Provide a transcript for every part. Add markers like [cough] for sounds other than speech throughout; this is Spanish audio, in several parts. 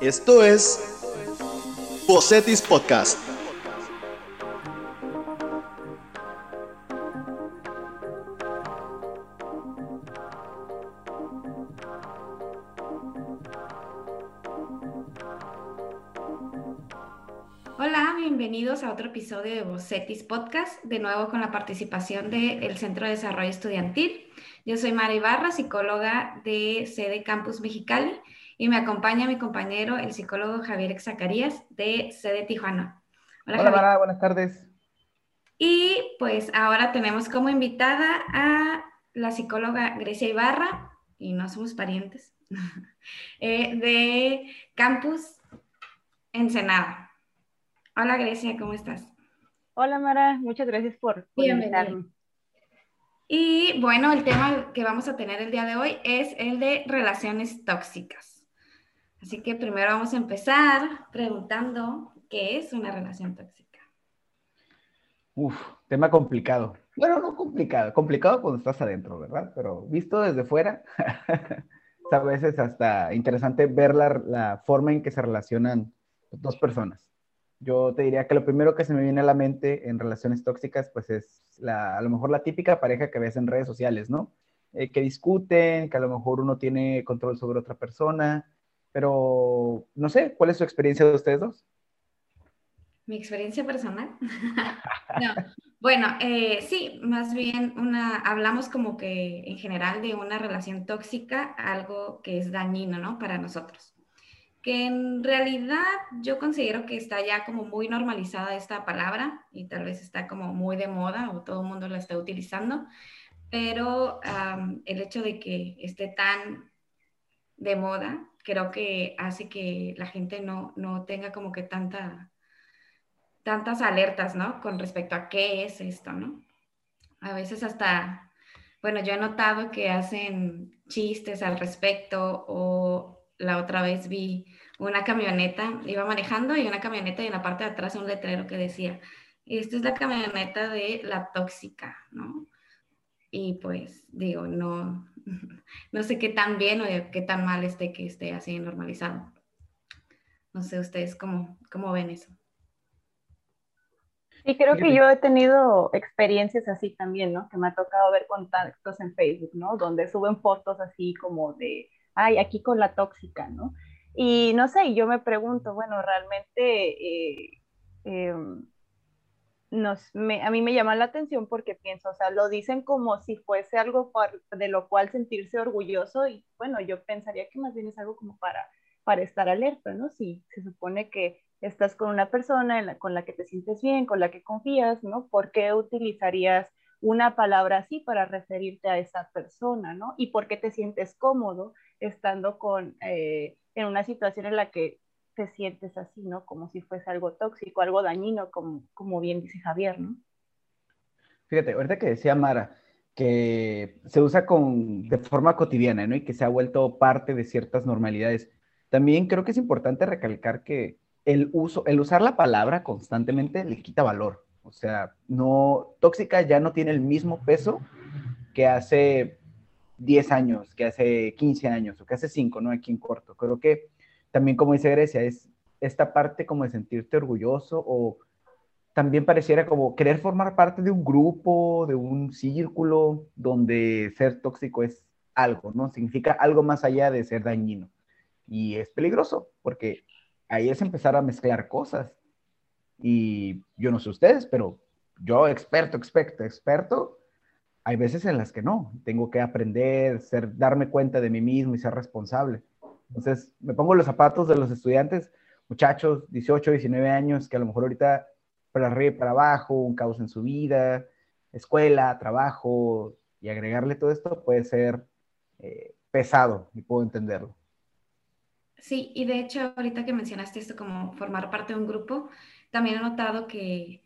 Esto es Bocetis Podcast. Hola, bienvenidos a otro episodio de Bocetis Podcast, de nuevo con la participación del Centro de Desarrollo Estudiantil. Yo soy Mara Ibarra, psicóloga de sede Campus Mexicali, y me acompaña mi compañero, el psicólogo Javier Zacarías, de sede Tijuana. Hola, Hola Mara, buenas tardes. Y pues ahora tenemos como invitada a la psicóloga Grecia Ibarra, y no somos parientes, [laughs] eh, de Campus Ensenada. Hola Grecia, ¿cómo estás? Hola Mara, muchas gracias por, por invitarme. Y bueno, el tema que vamos a tener el día de hoy es el de relaciones tóxicas. Así que primero vamos a empezar preguntando qué es una relación tóxica. Uf, tema complicado. Bueno, no complicado, complicado cuando estás adentro, ¿verdad? Pero visto desde fuera, [laughs] a veces hasta interesante ver la, la forma en que se relacionan dos personas. Yo te diría que lo primero que se me viene a la mente en relaciones tóxicas, pues es la, a lo mejor la típica pareja que ves en redes sociales, ¿no? Eh, que discuten, que a lo mejor uno tiene control sobre otra persona, pero no sé, ¿cuál es su experiencia de ustedes dos? Mi experiencia personal. [laughs] no. Bueno, eh, sí, más bien una, hablamos como que en general de una relación tóxica, algo que es dañino, ¿no? Para nosotros que en realidad yo considero que está ya como muy normalizada esta palabra y tal vez está como muy de moda o todo el mundo la está utilizando, pero el hecho de que esté tan de moda creo que hace que la gente no, no tenga como que tanta, tantas alertas, ¿no? Con respecto a qué es esto, ¿no? A veces hasta, bueno, yo he notado que hacen chistes al respecto o la otra vez vi una camioneta, iba manejando y una camioneta y en la parte de atrás un letrero que decía, esta es la camioneta de la tóxica, ¿no? Y pues digo, no, [laughs] no sé qué tan bien o qué tan mal esté que esté así normalizado. No sé ustedes cómo, cómo ven eso. Y creo que yo he tenido experiencias así también, ¿no? Que me ha tocado ver contactos en Facebook, ¿no? Donde suben fotos así como de ay, aquí con la tóxica, ¿no? Y no sé, yo me pregunto, bueno, realmente eh, em, a mí me llama la atención porque pienso, o sea, lo dicen como si fuese algo de lo cual sentirse orgulloso y bueno, yo pensaría que más bien es algo como para, para estar alerta, ¿no? Si se supone que estás con una persona con la que te sientes bien, con la que confías, ¿no? ¿Por qué utilizarías una palabra así para referirte a esa persona, ¿no? Y por qué te sientes cómodo estando con, eh, en una situación en la que te sientes así, ¿no? Como si fuese algo tóxico, algo dañino, como, como bien dice Javier, ¿no? Fíjate, ahorita que decía Mara, que se usa con, de forma cotidiana, ¿no? Y que se ha vuelto parte de ciertas normalidades. También creo que es importante recalcar que el uso, el usar la palabra constantemente le quita valor. O sea, no, tóxica ya no tiene el mismo peso que hace 10 años, que hace 15 años o que hace 5, ¿no? Aquí en corto. Creo que también, como dice Grecia, es esta parte como de sentirte orgulloso o también pareciera como querer formar parte de un grupo, de un círculo donde ser tóxico es algo, ¿no? Significa algo más allá de ser dañino. Y es peligroso porque ahí es empezar a mezclar cosas. Y yo no sé ustedes, pero yo experto, experto, experto, hay veces en las que no. Tengo que aprender, ser, darme cuenta de mí mismo y ser responsable. Entonces, me pongo los zapatos de los estudiantes, muchachos, 18, 19 años, que a lo mejor ahorita para arriba y para abajo, un caos en su vida, escuela, trabajo, y agregarle todo esto puede ser eh, pesado, y puedo entenderlo. Sí, y de hecho, ahorita que mencionaste esto como formar parte de un grupo, también he notado que,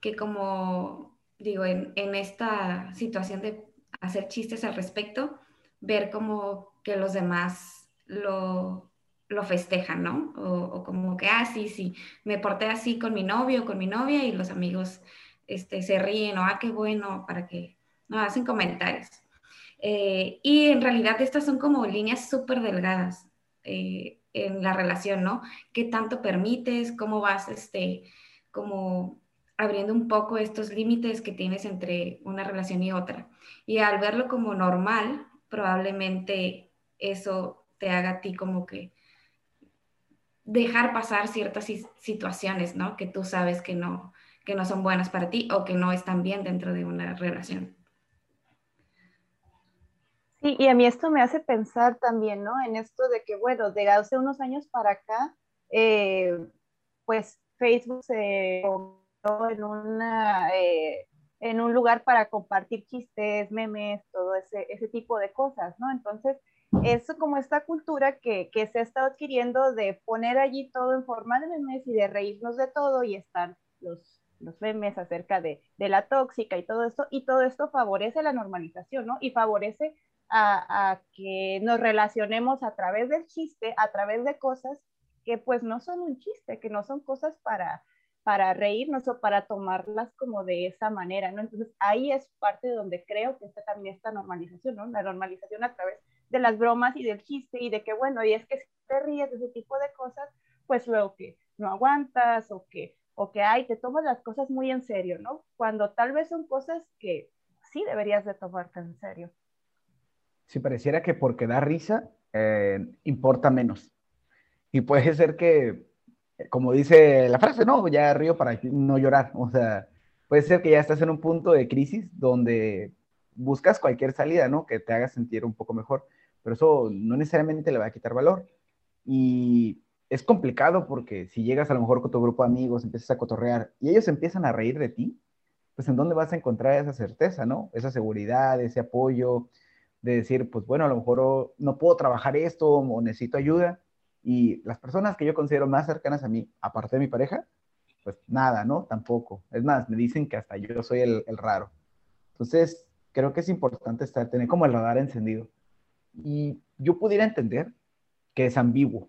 que como digo, en, en, esta situación de hacer chistes al respecto, ver como que los demás lo, lo festejan, ¿no? O, o, como que, ah, sí, sí, me porté así con mi novio, con mi novia y los amigos este, se ríen o, ah, qué bueno, para que, no, hacen comentarios. Eh, y en realidad estas son como líneas súper delgadas. eh, en la relación, ¿no? ¿Qué tanto permites? ¿Cómo vas, este, como abriendo un poco estos límites que tienes entre una relación y otra? Y al verlo como normal, probablemente eso te haga a ti como que dejar pasar ciertas situaciones, ¿no? Que tú sabes que no, que no son buenas para ti o que no están bien dentro de una relación. Sí, y a mí esto me hace pensar también, ¿no? En esto de que, bueno, de hace unos años para acá, eh, pues Facebook se convirtió en una... Eh, en un lugar para compartir chistes, memes, todo ese, ese tipo de cosas, ¿no? Entonces, es como esta cultura que, que, se ha estado adquiriendo de poner allí todo en forma de memes y de reírnos de todo y están los, los memes acerca de, de, la tóxica y todo esto, y todo esto favorece la normalización, ¿no? Y favorece a, a, que nos relacionemos a través del chiste, a través de cosas que pues no son un chiste, que no son cosas para, para reírnos o para tomarlas como de esa manera, ¿no? Entonces ahí es parte de donde creo que está también esta normalización, ¿no? La normalización a través de las bromas y del chiste y de que, bueno, y es que si te ríes de ese tipo de cosas, pues luego que no aguantas o que, o que, ay, te tomas las cosas muy en serio, ¿no? Cuando tal vez son cosas que sí deberías de tomarte en serio. Sí, pareciera que porque da risa eh, importa menos. Y puede ser que como dice la frase, no, ya río para no llorar. O sea, puede ser que ya estás en un punto de crisis donde buscas cualquier salida, ¿no? Que te haga sentir un poco mejor, pero eso no necesariamente le va a quitar valor. Y es complicado porque si llegas a lo mejor con tu grupo de amigos, empiezas a cotorrear y ellos empiezan a reír de ti, pues en dónde vas a encontrar esa certeza, ¿no? Esa seguridad, ese apoyo de decir, pues bueno, a lo mejor no puedo trabajar esto o necesito ayuda y las personas que yo considero más cercanas a mí, aparte de mi pareja, pues nada, ¿no? Tampoco. Es más, me dicen que hasta yo soy el, raro. Entonces, creo que es importante estar, tener como el radar encendido. Y yo pudiera entender que es ambiguo,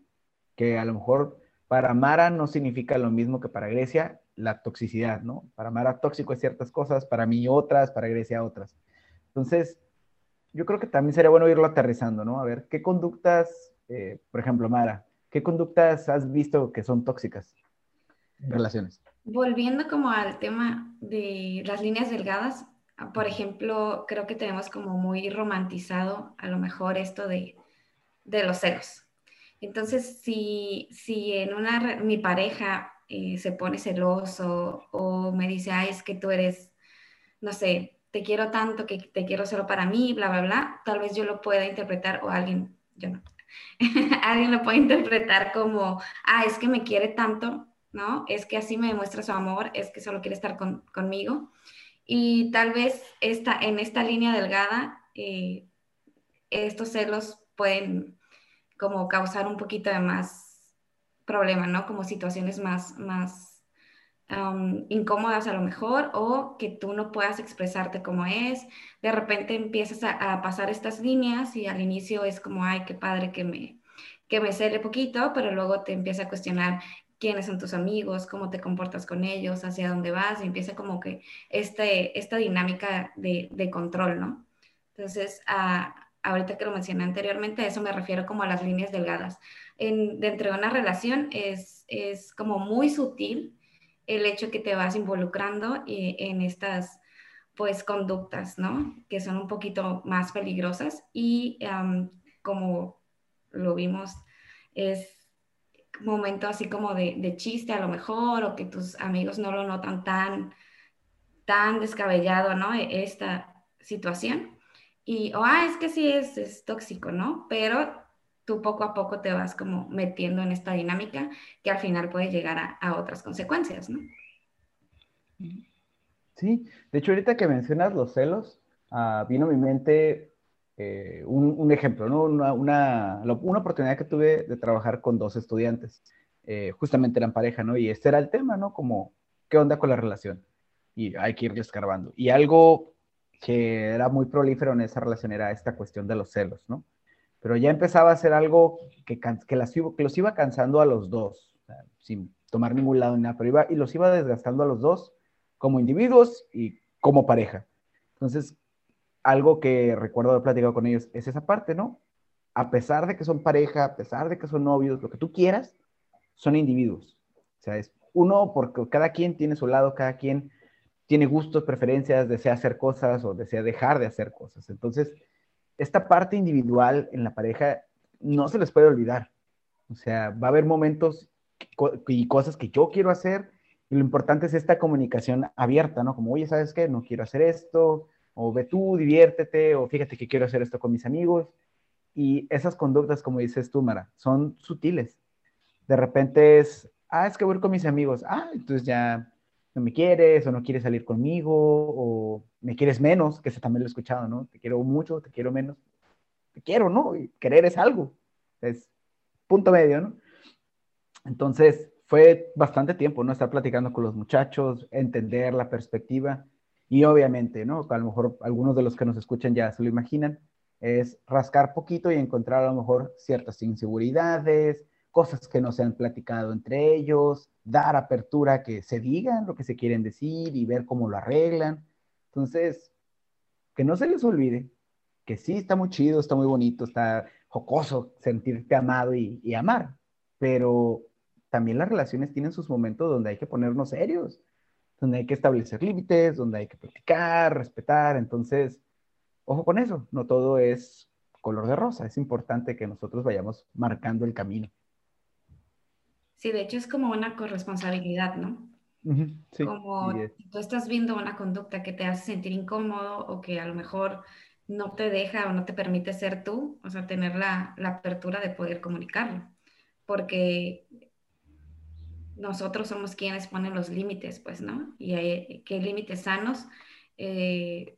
que a lo mejor para Mara no significa lo mismo que para Grecia la toxicidad, ¿no? Para Mara tóxico es ciertas cosas, para mí otras, para Grecia otras. Entonces, yo creo que también sería bueno irlo aterrizando, ¿no? A ver, ¿qué conductas eh, por ejemplo, Mara, ¿qué conductas has visto que son tóxicas relaciones? Volviendo como al tema de las líneas delgadas, por ejemplo, creo que tenemos como muy romantizado a lo mejor esto de, de los celos. Entonces, si, si en una, mi pareja eh, se pone celoso o me dice, ay, es que tú eres, no sé, te quiero tanto que te quiero solo para mí, bla, bla, bla, tal vez yo lo pueda interpretar o alguien, yo no, [laughs] alguien lo puede interpretar como, ah, es que me quiere tanto, ¿no? Es que así me demuestra su amor, es que solo quiere estar conmigo. Y tal vez esta, en esta línea delgada, eh, estos celos pueden como causar un poquito de más problema, ¿no? Como situaciones más, más incómodas a lo mejor o que tú no puedas expresarte como es. De repente empiezas a, pasar estas líneas y al inicio es como, ay, qué padre que me, que me cele poquito, pero luego te empieza a cuestionar quiénes son tus amigos, cómo te comportas con ellos, hacia dónde vas, y empieza como que este, esta dinámica de, de control, ¿no? Entonces, ahorita que lo mencioné anteriormente, a eso me refiero como a las líneas delgadas. En, dentro de una relación es, es como muy sutil el hecho que te vas involucrando eh, en estas pues conductas, ¿no? Que son un poquito más peligrosas y como lo vimos, es momento así como de, chiste a lo mejor o que tus amigos no lo notan tan, tan descabellado, ¿no? E, esta situación. Y, o, ah, es que sí es, es tóxico, ¿no? Pero tú poco a poco te vas como metiendo en esta dinámica que al final puede llegar a, otras consecuencias, ¿no? Sí, de hecho ahorita que mencionas los celos, uh, vino a mi mente eh, un, ejemplo, ¿no? Una, una, oportunidad que tuve de trabajar con dos estudiantes, eh, justamente eran pareja, ¿no? Y este era el tema, ¿no? Como, ¿qué onda con la relación? Y hay que ir escarbando. Y algo que era muy prolífero en esa relación era esta cuestión de los celos, ¿no? pero ya empezaba a ser algo que, que, las, que los iba cansando a los dos, sin tomar ningún lado ni nada, pero iba, y los iba desgastando a los dos como individuos y como pareja. Entonces, algo que recuerdo haber platicado con ellos es esa parte, ¿no? a pesar de que son pareja, a pesar de que son novios, lo que tú quieras, son individuos. O sea, es uno porque cada quien tiene su lado, cada quien tiene gustos, preferencias, desea hacer cosas o desea dejar de hacer cosas. Entonces, esta parte individual en la pareja no se les puede olvidar. O sea, va a haber momentos y cosas que yo quiero hacer y lo importante es esta comunicación abierta, ¿no? Como, oye, ¿sabes qué? No quiero hacer esto, o ve tú, diviértete, o fíjate que quiero hacer esto con mis amigos. Y esas conductas, como dices tú, Mara, son sutiles. De repente es, ah, es que voy con mis amigos, ah, entonces ya no me quieres o no quieres salir conmigo o me quieres menos, que eso también lo he escuchado, ¿no? Te quiero mucho, te quiero menos. Te quiero, ¿no? Y querer es algo. Es punto medio, ¿no? Entonces, fue bastante tiempo, ¿no? Estar platicando con los muchachos, entender la perspectiva y obviamente, ¿no? A lo mejor algunos de los que nos escuchan ya se lo imaginan, es rascar poquito y encontrar a lo mejor ciertas inseguridades, cosas que no se han platicado entre ellos, dar apertura que se digan lo que se quieren decir y ver cómo lo arreglan. Entonces, que no se les olvide que sí está muy chido, está muy bonito, está jocoso sentirte amado y, y amar, pero también las relaciones tienen sus momentos donde hay que ponernos serios, donde hay que establecer límites, donde hay que platicar, respetar. Entonces, ojo con eso, no todo es color de rosa, es importante que nosotros vayamos marcando el camino. Sí, de hecho es como una corresponsabilidad, ¿no? como tú estás viendo una conducta que te hace sentir incómodo o que a lo mejor no te deja o no te permite ser tú, o sea, tener la, la apertura de poder comunicarlo. Porque nosotros somos quienes ponen los límites, pues, ¿no? Y qué límites sanos eh,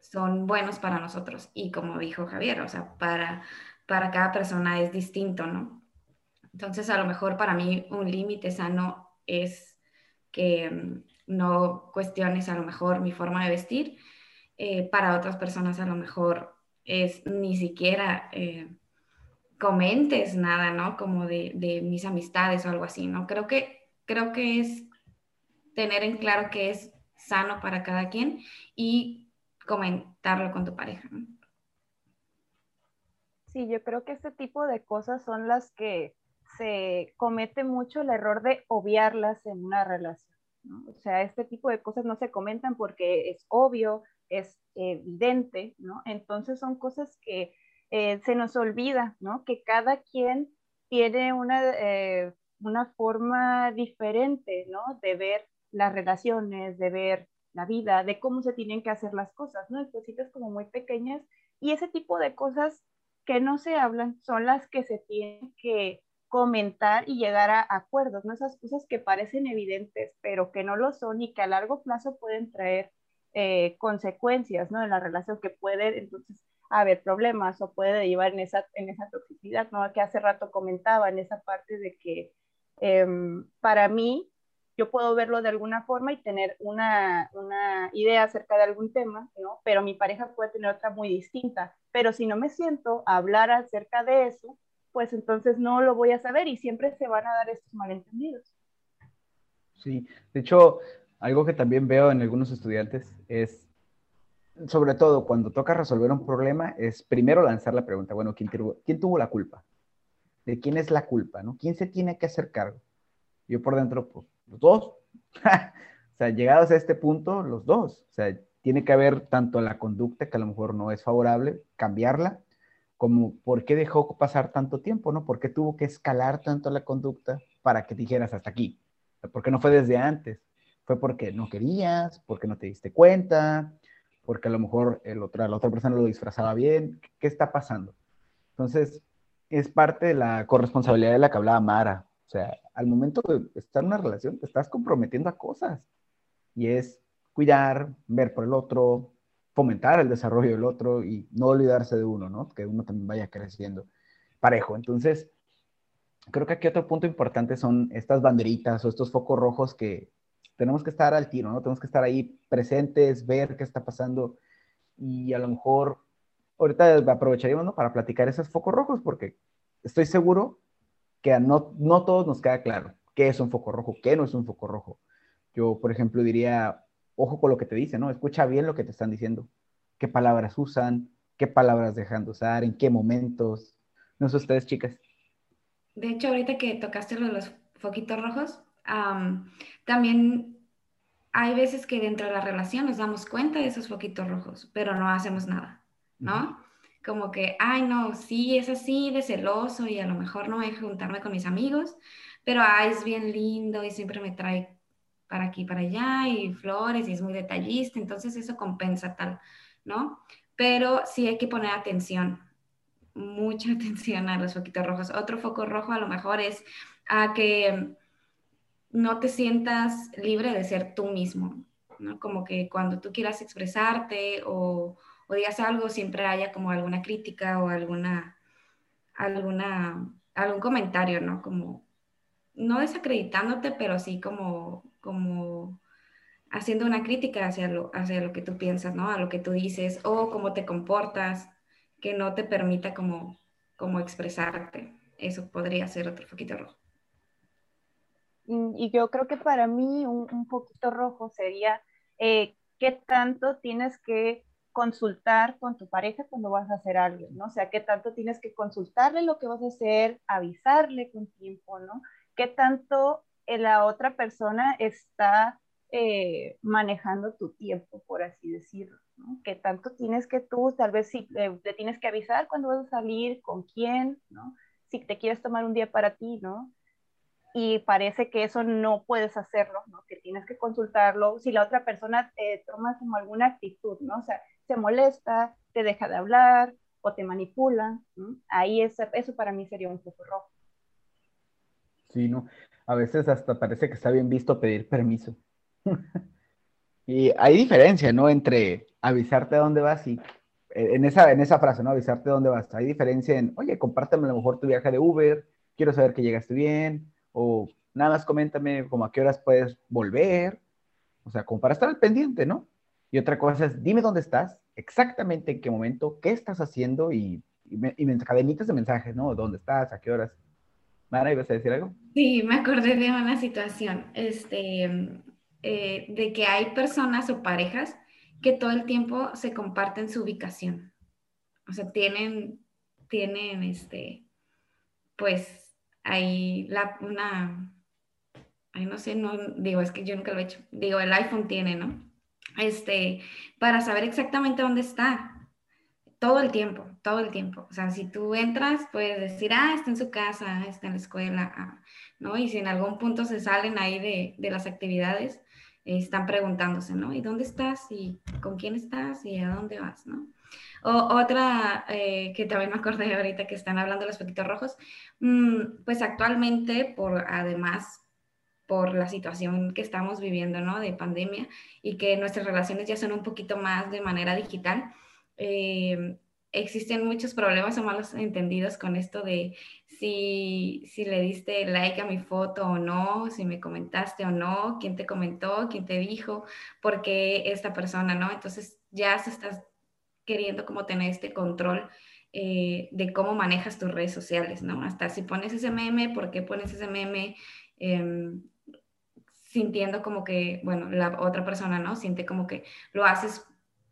son buenos para nosotros. Y como dijo Javier, o sea, para, para cada persona es distinto, ¿no? Entonces, a lo mejor para mí un límite sano es que mm, no cuestiones a lo mejor mi forma de vestir. Eh, para otras personas a lo mejor es ni siquiera... Eh, comentes nada, ¿no? Como de, mis amistades o algo así, ¿no? Creo que, creo que es tener en claro que es sano para cada quien y comentarlo con tu pareja. ¿no? Sí, yo creo que este tipo de cosas son las que se comete mucho el error de obviarlas en una relación. ¿no? O sea, este tipo de cosas no se comentan porque es obvio, es evidente, ¿no? Entonces son cosas que eh, se nos olvida, ¿no? Que cada quien tiene una, eh, una forma diferente, ¿no? De ver las relaciones, de ver la vida, de cómo se tienen que hacer las cosas, ¿no? Cositas como muy pequeñas y ese tipo de cosas que no se hablan son las que se tienen que comentar y llegar a acuerdos, ¿no? Esas cosas que parecen evidentes, pero que no lo son y que a largo plazo pueden traer eh, consecuencias, ¿no? En la relación que pueden, entonces, haber problemas o puede derivar en esa, en esa toxicidad, ¿no? Que hace rato comentaba en esa parte de que em, para mí yo puedo verlo de alguna forma y tener una, una, idea acerca de algún tema, ¿no? Pero mi pareja puede tener otra muy distinta. Pero si no me siento a hablar acerca de eso, pues entonces no lo voy a saber y siempre se van a dar estos malentendidos. Sí, de hecho, algo que también veo en algunos estudiantes es sobre todo cuando toca resolver un problema, es primero lanzar la pregunta, bueno, ¿quién, tuvo, la culpa? ¿De quién es la culpa? ¿no? ¿Quién se tiene que hacer cargo? Yo por dentro, pues, los dos. [laughs] o sea, llegados a este punto, los dos. O sea, tiene que haber tanto la conducta que a lo mejor no es favorable, cambiarla, como por qué dejó pasar tanto tiempo, ¿no? ¿Por qué tuvo que escalar tanto la conducta para que dijeras hasta aquí? ¿Por qué no fue desde antes? ¿Fue porque no querías? ¿Porque no te diste cuenta? Porque a lo mejor el otra, la otra persona lo disfrazaba bien. ¿Qué está pasando? Entonces, es parte de la corresponsabilidad de la que hablaba Mara. O sea, al momento de estar en una relación, te estás comprometiendo a cosas. Y es cuidar, ver por el otro, fomentar el desarrollo del otro y no olvidarse de uno, ¿no? Que uno también vaya creciendo parejo. Entonces, creo que aquí otro punto importante son estas banderitas o estos focos rojos que tenemos que estar al tiro, ¿no? Tenemos que estar ahí presentes, ver qué está pasando y a lo mejor ahorita aprovecharíamos, ¿no? Para platicar esos focos rojos porque estoy seguro que no, no todos nos queda claro qué es un foco rojo, qué no es un foco rojo. Yo, por ejemplo, diría, ojo con lo que te dicen, ¿no? Escucha bien lo que te están diciendo, qué palabras usan, qué palabras dejan de usar, en qué momentos, No sé ustedes, chicas. De hecho, ahorita que tocaste lo de los foquitos rojos, también hay veces que dentro de la relación nos damos cuenta de esos foquitos rojos, pero no hacemos nada, ¿no? Como que, ay, no, sí, es así de celoso y a lo mejor no voy a juntarme con mis amigos, pero ay, es bien lindo y siempre me trae para aquí, para allá y flores y es muy detallista, entonces eso compensa tal, ¿no? Pero sí hay que poner atención, mucha [laughs] atención a los foquitos rojos. Otro foco rojo a lo mejor es a que no te sientas libre de ser tú mismo, ¿no? Como que cuando tú quieras expresarte o, o digas algo, siempre haya como alguna crítica o alguna, alguna, algún comentario, ¿no? Como, no desacreditándote, pero sí como, como haciendo una crítica hacia lo, hacia lo que tú piensas, ¿no? A lo que tú dices o cómo te comportas, que no te permita como, como expresarte. Eso podría ser otro foquito rojo. Mm, y yo creo que para mí un, un poquito rojo sería eh, qué tanto tienes que consultar con tu pareja cuando vas a hacer algo, ¿no? O sea, qué tanto tienes que consultarle lo que vas a hacer, avisarle con tiempo, ¿no? Qué tanto eh, la otra persona está eh, manejando tu tiempo, por así decirlo. Qué tanto tienes que tú, tal vez si le tienes que avisar cuando vas a salir, con quién, ¿no? Si te quieres tomar un día para ti, ¿no? Y parece que eso no puedes hacerlo, ¿no? Que tienes que consultarlo. Si la otra persona te toma como alguna actitud, ¿no? O sea, se molesta, te deja de hablar o te manipula, ahí es, eso para mí sería un foco rojo. Sí, ¿no? A veces hasta parece que está bien visto pedir permiso. [laughs] y hay diferencia, ¿no? Entre avisarte a dónde vas y eh, en esa, en esa frase, ¿no? Avisarte a dónde vas. Hay diferencia en, oye, compárteme a lo mejor tu viaje de Uber, quiero saber que llegaste bien, o nada más coméntame como a qué horas puedes volver, o sea, como para estar al pendiente, ¿no? Y otra cosa es, dime dónde estás, exactamente en qué momento, qué estás haciendo y, y, y cadenitas de mensajes, ¿no? ¿Dónde estás? ¿A qué horas? Mara, ¿ibas a decir algo? Sí, me acordé de una situación, este, eh, de que hay personas o parejas que todo el tiempo se comparten su ubicación. O sea, tienen, tienen, este, pues, hay la, una, ay, no sé, no, digo, es que yo nunca lo he hecho, digo, el iPhone tiene, ¿no? Este, para saber exactamente dónde está, todo el tiempo, todo el tiempo. O sea, si tú entras, puedes decir, ah, está en su casa, está en la escuela, ah", ¿no? Y si en algún punto se salen ahí de, de las actividades, están preguntándose, ¿no? ¿Y dónde estás? ¿Y con quién estás? ¿Y a dónde vas? ¿no? Otra eh, que también me acordé ahorita que están hablando los poquitos rojos, mm, pues actualmente, por además por la situación que estamos viviendo, ¿no? De pandemia y que nuestras relaciones ya son un poquito más de manera digital. Eh, existen muchos problemas o malos entendidos con esto de si, si le diste like a mi foto o no, si me comentaste o no, quién te comentó, quién te dijo, por qué esta persona, ¿no? Entonces ya se está queriendo como tener este control eh, de cómo manejas tus redes sociales, ¿no? Hasta si pones ese meme, ¿por qué pones ese meme? Em, sintiendo como que, bueno, la otra persona, ¿no? Siente como que lo haces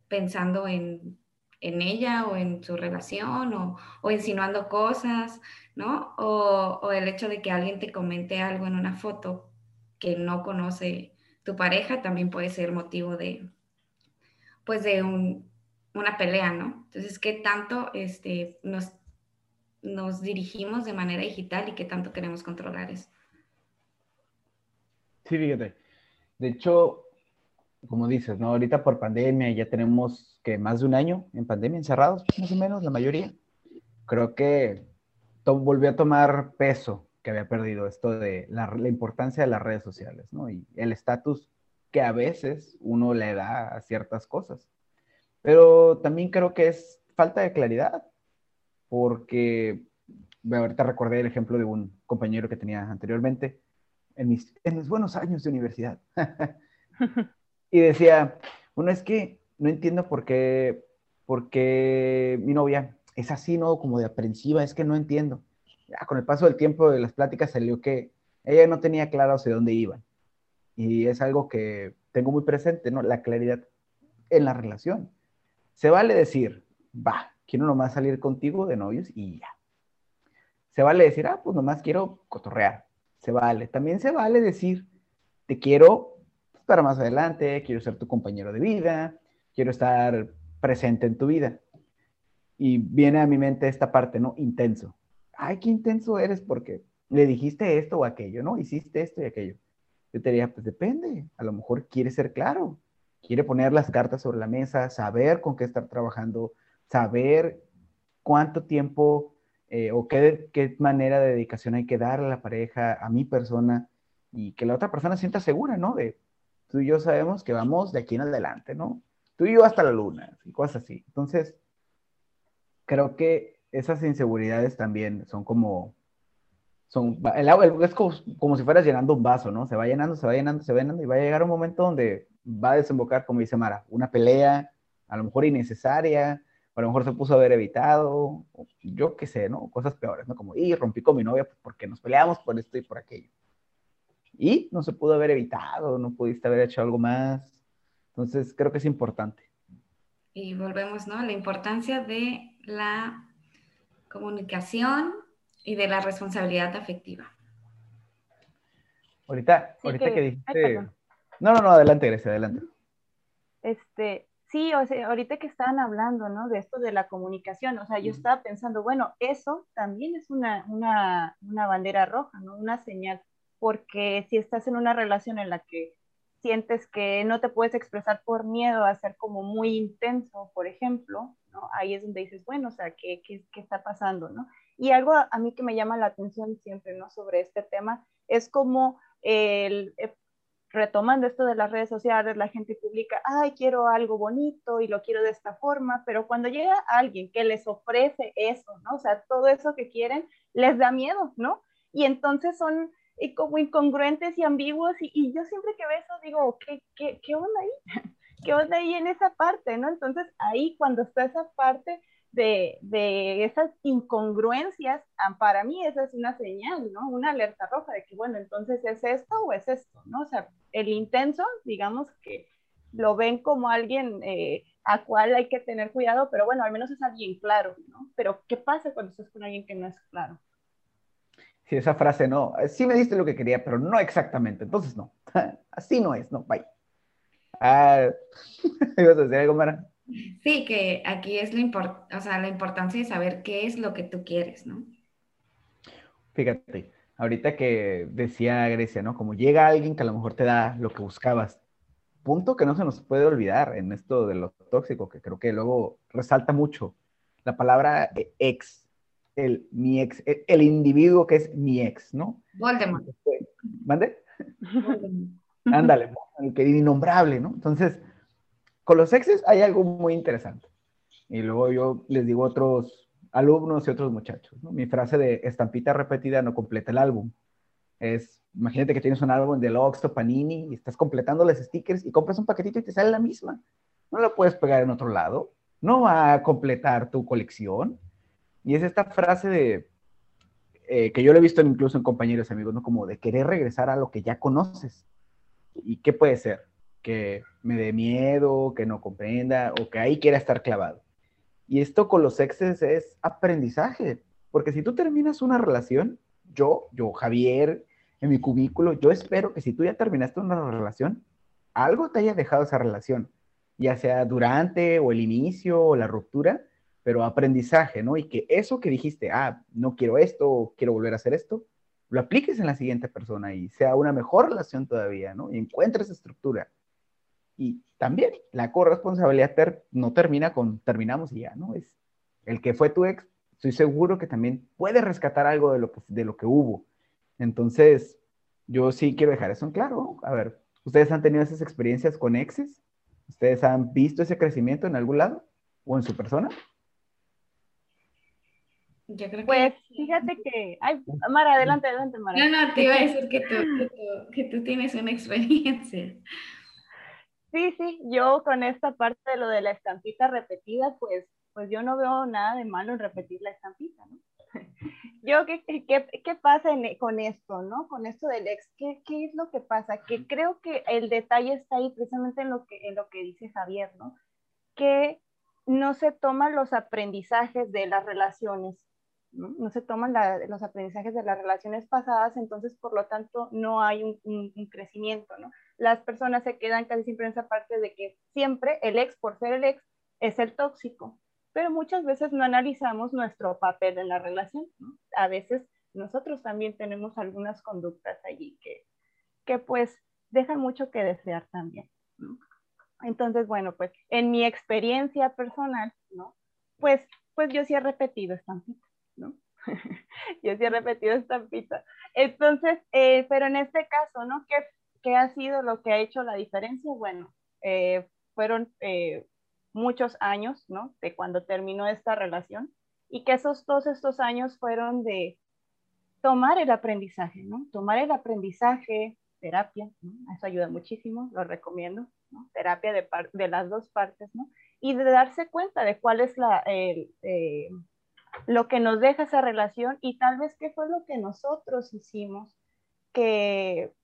pensando en, en ella o en su relación o, o insinuando cosas, ¿no? O, o, el hecho de que alguien te comente algo en una foto que no conoce tu pareja también puede ser motivo de, pues, de un, una pelea, ¿no? Entonces, ¿qué tanto este, nos, nos dirigimos de manera digital y qué tanto queremos controlar eso? Sí, fíjate. De hecho, como dices, ¿no? Ahorita por pandemia ya tenemos que más de un año en pandemia encerrados, más o menos, la mayoría. Creo que volvió a tomar peso que había perdido esto de la, la importancia de las redes sociales, ¿no? Y el estatus que a veces uno le da a ciertas cosas. Pero también creo que es falta de claridad, porque ahorita recordé el ejemplo de un compañero que tenía anteriormente en mis, en mis buenos años de universidad. [laughs] [laughs] y decía, bueno, es que no entiendo por qué, por qué mi novia es así, ¿no? Como de aprensiva, es que no entiendo. Ya con el paso del tiempo de las pláticas salió que ella no tenía claro hacia dónde iban. Y es algo que tengo muy presente, ¿no? La claridad en la relación. Se vale decir, va, quiero nomás salir contigo de novios y ya. Se vale decir, ah, pues nomás quiero cotorrear. Se vale. También se vale decir, te quiero pues, para más adelante, quiero ser tu compañero de vida, quiero estar presente en tu vida. Y viene a mi mente esta parte, ¿no? Intenso. Ay, qué intenso eres porque le dijiste esto o aquello, ¿no? Hiciste esto y aquello. Yo te diría, pues depende. A lo mejor quiere ser claro, quiere poner las cartas sobre la mesa, saber con qué estar trabajando, saber cuánto tiempo eh, o qué, qué manera de dedicación hay que darle a la pareja, a mi persona, y que la otra persona sienta segura, ¿no? De tú y yo sabemos que vamos de aquí en adelante, ¿no? Tú y yo hasta la luna, y cosas así. Entonces, creo que esas inseguridades también son como, son, el agua es como, como, si fueras llenando un vaso, ¿no? Se va llenando, se va llenando, se va llenando, y va a llegar un momento donde va a desembocar, como dice Mara, una pelea, a lo mejor innecesaria, a lo mejor se puso a haber evitado, yo qué sé, ¿no? Cosas peores, ¿no? Como, y rompí con mi novia porque nos peleamos por esto y por aquello. Y no se pudo haber evitado, no pudiste haber hecho algo más. Entonces, creo que es importante. Y volvemos, ¿no? La importancia de la comunicación y de la responsabilidad afectiva. Ahorita, ahorita que, dijiste... no, no, no, adelante, Grecia, adelante. Este, Sí, o sea, ahorita que estaban hablando, ¿no? De esto de la comunicación, o sea, yo estaba pensando, bueno, eso también es una, una, una bandera roja, ¿no? Una señal, porque si estás en una relación en la que sientes que no te puedes expresar por miedo a ser como muy intenso, por ejemplo, ¿no? Ahí es donde dices, bueno, o sea, ¿qué, qué, qué está pasando, no? Y algo a, a, mí que me llama la atención siempre, ¿no? Sobre este tema, es como el, retomando esto de las redes sociales, la gente publica, ay, quiero algo bonito y lo quiero de esta forma, pero cuando llega alguien que les ofrece eso, ¿no? O sea, todo eso que quieren, les da miedo, ¿no? Y entonces son como incongruentes y ambiguos y, yo siempre que veo eso digo, ¿qué, qué, qué onda ahí? [laughs] ¿Qué onda ahí en esa parte, ¿no? Entonces ahí cuando está esa parte de, de, esas incongruencias, para mí esa es una señal, ¿no? Una alerta roja de que, bueno, entonces es esto o es esto, ¿no? O sea, el intenso, digamos que lo ven como alguien eh, a cual hay que tener cuidado, pero bueno, al menos es alguien claro, ¿no? Pero ¿qué pasa cuando estás con alguien que no es claro? Sí, esa frase no, sí me diste lo que quería, pero no exactamente, entonces no, [laughs] así no es, no, bye. Ah, [laughs] ¿Ibas a decir algo, Mara? Sí, que aquí es la, o sea, la importancia de saber qué es lo que tú quieres, ¿no? Fíjate, ahorita que decía Grecia, ¿no? Como llega alguien que a lo mejor te da lo que buscabas. Punto que no se nos puede olvidar en esto de lo tóxico, que creo que luego resalta mucho. La palabra ex, el mi ex, el, individuo que es mi ex, ¿no? Voldemort. ¿Mande? Ándale, el que innombrable, ¿no? Entonces, con los exes hay algo muy interesante. Y luego yo les digo a otros alumnos y otros muchachos, ¿no? mi frase de estampita repetida no completa el álbum. Es, imagínate que tienes un álbum de Loxto, Panini, y estás completando los stickers y compras un paquetito y te sale la misma. No lo puedes pegar en otro lado, no va a completar tu colección. Y es esta frase de, eh, que yo lo he visto incluso en compañeros amigos, ¿no? Como de querer regresar a lo que ya conoces. ¿Y qué puede ser? Que me dé miedo, que no comprenda o que ahí quiera estar clavado. Y esto con los exes es aprendizaje, porque si tú terminas una relación, yo, yo, Javier, en mi cubículo, yo espero que si tú ya terminaste una relación, algo te haya dejado esa relación, ya sea durante o el inicio o la ruptura, pero aprendizaje, ¿no? Y que eso que dijiste, ah, no quiero esto, quiero volver a hacer esto, lo apliques en la siguiente persona y sea una mejor relación todavía, ¿no? Y encuentres estructura. Y también la corresponsabilidad no termina con terminamos y ya, ¿no? Es el que fue tu ex, estoy seguro que también puede rescatar algo de lo que, de lo que hubo. Entonces, yo sí quiero dejar eso en claro. A ver, ¿ustedes han tenido esas experiencias con exes? ¿Ustedes han visto ese crecimiento en algún lado o en su persona? Yo creo pues fíjate que. Ay, Mara, adelante, adelante, Mara. No, no, te iba a decir que tú, que tú tienes una experiencia. Sí, sí, yo con esta parte de lo de la estampita repetida, pues, pues yo no veo nada de malo en repetir la estampita, ¿no? [laughs] Yo, ¿qué, qué, qué pasa con esto, no? Con esto del ex, ¿qué, ¿qué, es lo que pasa? Que creo que el detalle está ahí precisamente en lo que, en lo que dice Javier, ¿no? Que no se toman los aprendizajes de las relaciones ¿no? se toman los aprendizajes de las relaciones pasadas, entonces por lo tanto no hay un, crecimiento, ¿no? Las personas se quedan casi siempre en esa parte de que siempre el ex, por ser el ex, es el tóxico, pero muchas veces no analizamos nuestro papel en la relación. A veces nosotros también tenemos algunas conductas allí que, que pues dejan mucho que desear también. Entonces, bueno, pues en mi experiencia personal, ¿no? Pues, pues yo sí he repetido estampita, ¿no? [laughs] yo sí he repetido estampita. Entonces, eh, pero en este caso, ¿no? ¿Qué, ¿Qué, ha sido lo que ha hecho la diferencia? Bueno, eh, fueron eh, muchos años, ¿no? De cuando terminó esta relación y que esos todos estos años fueron de tomar el aprendizaje, ¿no? Tomar el aprendizaje, terapia, ¿no? Eso ayuda muchísimo, lo recomiendo, ¿no? Terapia de, de las dos partes, ¿no? Y de darse cuenta de cuál es la, eh, lo que nos deja esa relación y tal vez qué fue lo que nosotros hicimos que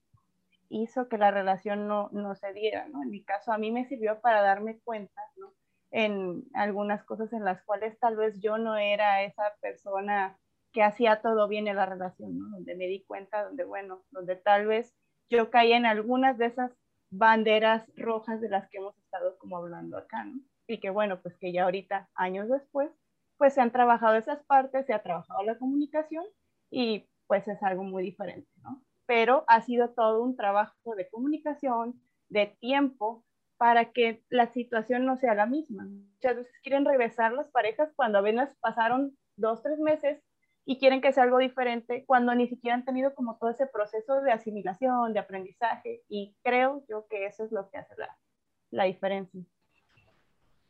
hizo que la relación no, no se diera, ¿no? En mi caso, a mí me sirvió para darme cuenta, ¿no? En algunas cosas en las cuales tal vez yo no era esa persona que hacía todo bien en la relación, ¿no? Donde me di cuenta, donde, bueno, donde tal vez yo caí en algunas de esas banderas rojas de las que hemos estado como hablando acá, ¿no? Y que bueno, pues que ya ahorita, años después, pues se han trabajado esas partes, se ha trabajado la comunicación y pues es algo muy diferente, ¿no? Pero ha sido todo un trabajo de comunicación, de tiempo, para que la situación no sea la misma. Muchas veces quieren regresar las parejas cuando apenas pasaron dos, tres meses y quieren que sea algo diferente cuando ni siquiera han tenido como todo ese proceso de asimilación, de aprendizaje y creo yo que eso es lo que hace la, la diferencia.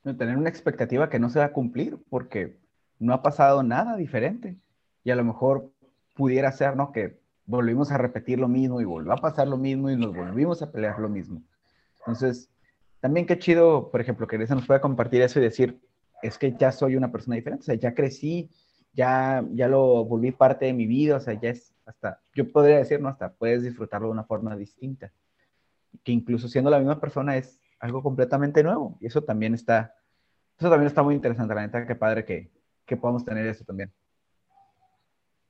tener una expectativa que no se va a cumplir porque no ha pasado nada diferente y a lo mejor pudiera ser, ¿no? Que volvimos a repetir lo mismo y volvió a pasar lo mismo y nos volvimos a pelear lo mismo. Entonces, también qué chido, por ejemplo, que se nos pueda compartir eso y decir, es que ya soy una persona diferente, o sea, ya crecí, ya, ya lo volví parte de mi vida, o sea, ya es hasta, yo podría decir, no, hasta puedes disfrutarlo de una forma distinta, que incluso siendo la misma persona es algo completamente nuevo, y eso también está, eso también está muy interesante, la neta, qué padre que, que podamos tener eso también.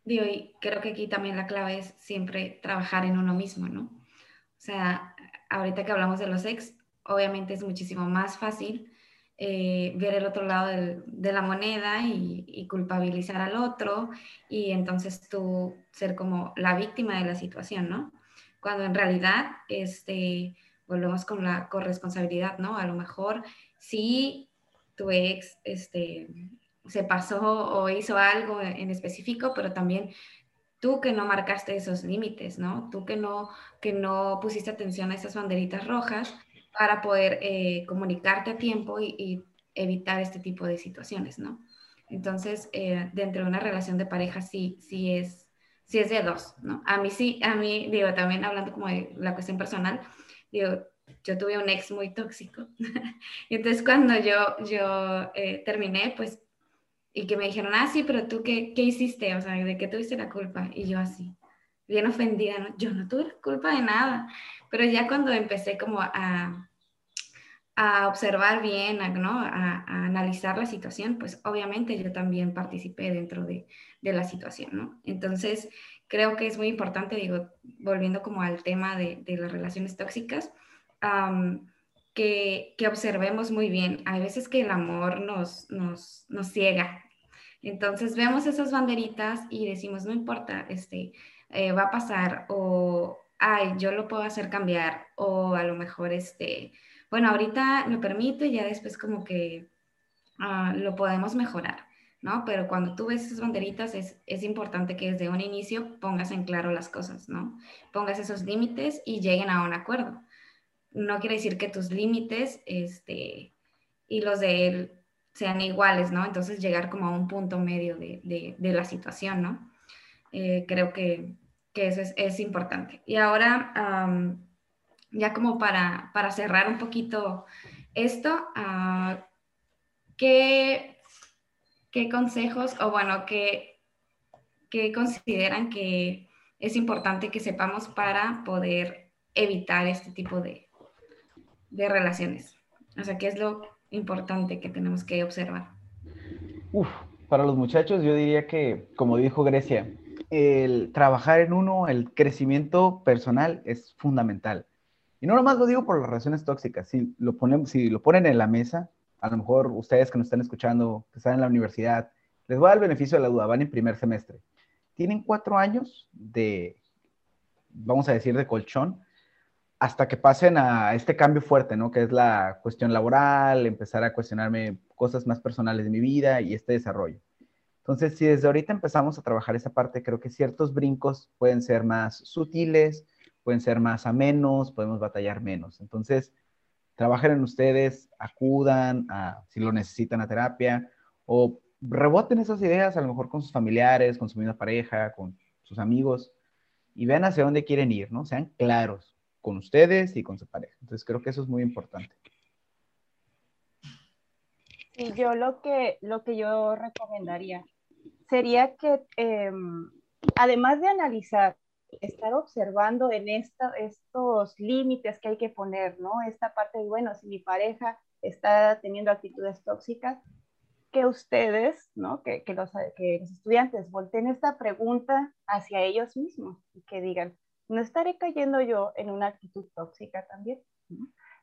Digo, y creo que aquí también la clave es siempre trabajar en uno mismo, ¿no? O sea, ahorita que hablamos de los ex, obviamente es muchísimo más fácil eh, ver el otro lado de la moneda y, culpabilizar al otro y entonces tú ser como la víctima de la situación, ¿no? Cuando en realidad, este, volvemos con la corresponsabilidad, ¿no? A lo mejor si tu ex, este, se pasó o hizo algo en específico, pero también tú que no marcaste esos límites, ¿no? Tú que no, que no pusiste atención a esas banderitas rojas para poder eh, comunicarte a tiempo y, evitar este tipo de situaciones, ¿no? Entonces, eh, dentro de una relación de pareja sí, sí es, sí es de dos, ¿no? A mí sí, a mí, digo, también hablando como de la cuestión personal, digo, yo tuve un ex muy tóxico. [laughs] y entonces cuando yo, yo eh, terminé, pues, y que me dijeron, ah, sí, pero tú, qué, ¿qué hiciste? O sea, ¿de qué tuviste la culpa? Y yo así, bien ofendida, ¿no? Yo no tuve la culpa de nada. Pero ya cuando empecé como a, a observar bien, a, ¿no? A, analizar la situación, pues obviamente yo también participé dentro de, de, la situación, ¿no? Entonces, creo que es muy importante, digo, volviendo como al tema de, de las relaciones tóxicas, que, observemos muy bien. Hay veces que el amor nos, nos, nos ciega. Entonces vemos esas banderitas y decimos, no importa, este, eh, va a pasar o, ay, yo lo puedo hacer cambiar o a lo mejor, este, bueno, ahorita me permite y ya después como que ah, lo podemos mejorar, ¿no? Pero cuando tú ves esas banderitas es, es, importante que desde un inicio pongas en claro las cosas, ¿no? Pongas esos límites y lleguen a un acuerdo. No quiere decir que tus límites este, y los de él sean iguales, ¿no? Entonces llegar como a un punto medio de, de, la situación, ¿no? Eh, creo que, que, eso es, es importante. Y ahora ya como para, para, cerrar un poquito esto, uh, ¿qué, ¿qué, consejos o bueno, qué, qué consideran que es importante que sepamos para poder evitar este tipo de, de relaciones? O sea, ¿qué es lo importante que tenemos que observar? Uf, para los muchachos yo diría que, como dijo Grecia, el trabajar en uno, el crecimiento personal es fundamental. Y no nomás lo digo por las relaciones tóxicas, si lo, ponen, si lo ponen en la mesa, a lo mejor ustedes que nos están escuchando, que están en la universidad, les voy a dar el beneficio de la duda, van en primer semestre. Tienen cuatro años de, vamos a decir, de colchón, hasta que pasen a este cambio fuerte, ¿no? Que es la cuestión laboral, empezar a cuestionarme cosas más personales de mi vida y este desarrollo. Entonces, si desde ahorita empezamos a trabajar esa parte, creo que ciertos brincos pueden ser más sutiles, pueden ser más amenos, podemos batallar menos. Entonces, trabajen en ustedes, acudan a, si lo necesitan a terapia, o reboten esas ideas a lo mejor con sus familiares, con su misma pareja, con sus amigos, y vean hacia dónde quieren ir, ¿no? Sean claros con ustedes y con su pareja. Entonces, creo que eso es muy importante. Y yo lo que, lo que yo recomendaría sería que, em, además de analizar, estar observando en esta, estos límites que hay que poner, ¿no? Esta parte de, bueno, si mi pareja está teniendo actitudes tóxicas, que ustedes, ¿no? Que, que, los, que los estudiantes volteen esta pregunta hacia ellos mismos y que digan, ¿no estaré cayendo yo en una actitud tóxica también?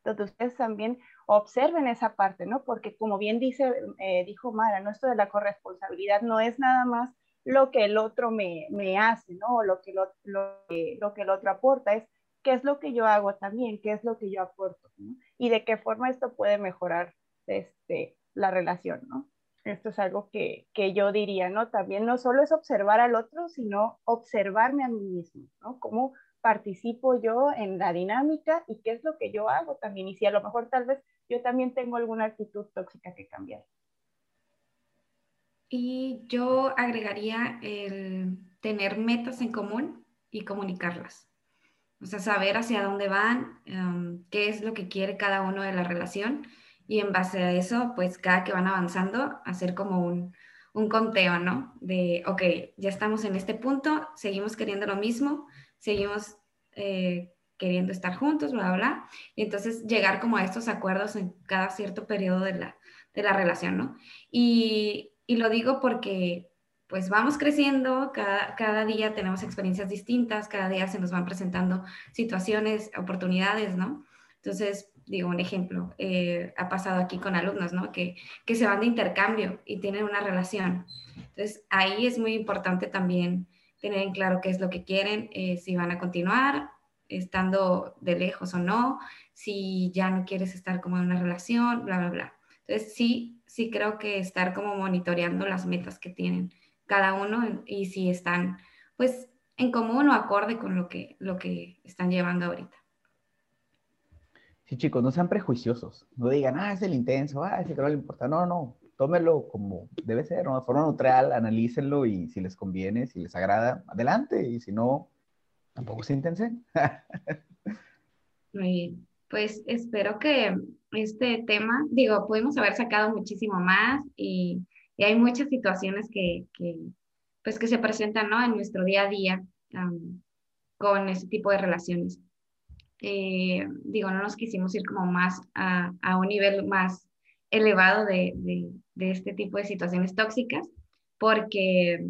Entonces ustedes también observen esa parte, ¿no? Porque como bien dice, eh, dijo Mara, ¿no? Esto de la corresponsabilidad no es nada más lo que el otro me, me hace, ¿no? O lo que, lo, lo, lo, que el otro aporta, es qué es lo que yo hago también, qué es lo que yo aporto, ¿no? Y de qué forma esto puede mejorar este, la relación, ¿no? Esto es algo que, que, yo diría, ¿no? También no solo es observar al otro, sino observarme a mí mismo, ¿no? Cómo participo yo en la dinámica y qué es lo que yo hago también. Y si a lo mejor tal vez yo también tengo alguna actitud tóxica que cambiar. Y yo agregaría el tener metas en común y comunicarlas. O sea, saber hacia dónde van, um, qué es lo que quiere cada uno de la relación y en base a eso, pues cada que van avanzando, hacer como un, un conteo, ¿no? De, ok, ya estamos en este punto, seguimos queriendo lo mismo, seguimos eh, queriendo estar juntos, bla, bla, bla. Y entonces llegar como a estos acuerdos en cada cierto periodo de la, de la relación, ¿no? Y, y, lo digo porque pues vamos creciendo, cada, cada día tenemos experiencias distintas, cada día se nos van presentando situaciones, oportunidades, ¿no? Entonces, digo, un ejemplo, eh, ha pasado aquí con alumnos, ¿no? Que, que se van de intercambio y tienen una relación. Entonces, ahí es muy importante también tener en claro qué es lo que quieren, eh, si van a continuar estando de lejos o no, si ya no quieres estar como en una relación, bla, bla, bla. Entonces sí, sí creo que estar como monitoreando las metas que tienen cada uno y si están pues en común o acorde con lo que, lo que están llevando ahorita. Sí, chicos, no sean prejuiciosos. No digan, ah, es el intenso, ah, ese que no le importa. No, no, tómelo como debe ser, de forma neutral, analícenlo y si les conviene, si les agrada, adelante, y si no, tampoco se intensen. [laughs] Pues espero que este tema, digo, pudimos haber sacado muchísimo más y, hay muchas situaciones que, pues que se presentan, ¿no? En nuestro día a día con este tipo de relaciones. Eh, digo, no nos quisimos ir como más a, a un nivel más elevado de, de, de este tipo de situaciones tóxicas, porque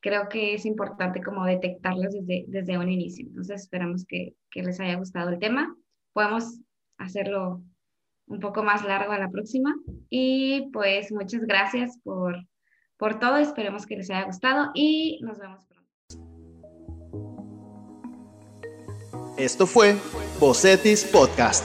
creo que es importante como detectarlas desde, desde un inicio. Entonces esperamos que, que, les haya gustado el tema. Podemos hacerlo un poco más largo a la próxima. Y pues muchas gracias por, por todo. Esperemos que les haya gustado y nos vemos pronto. Esto fue Bocetis Podcast.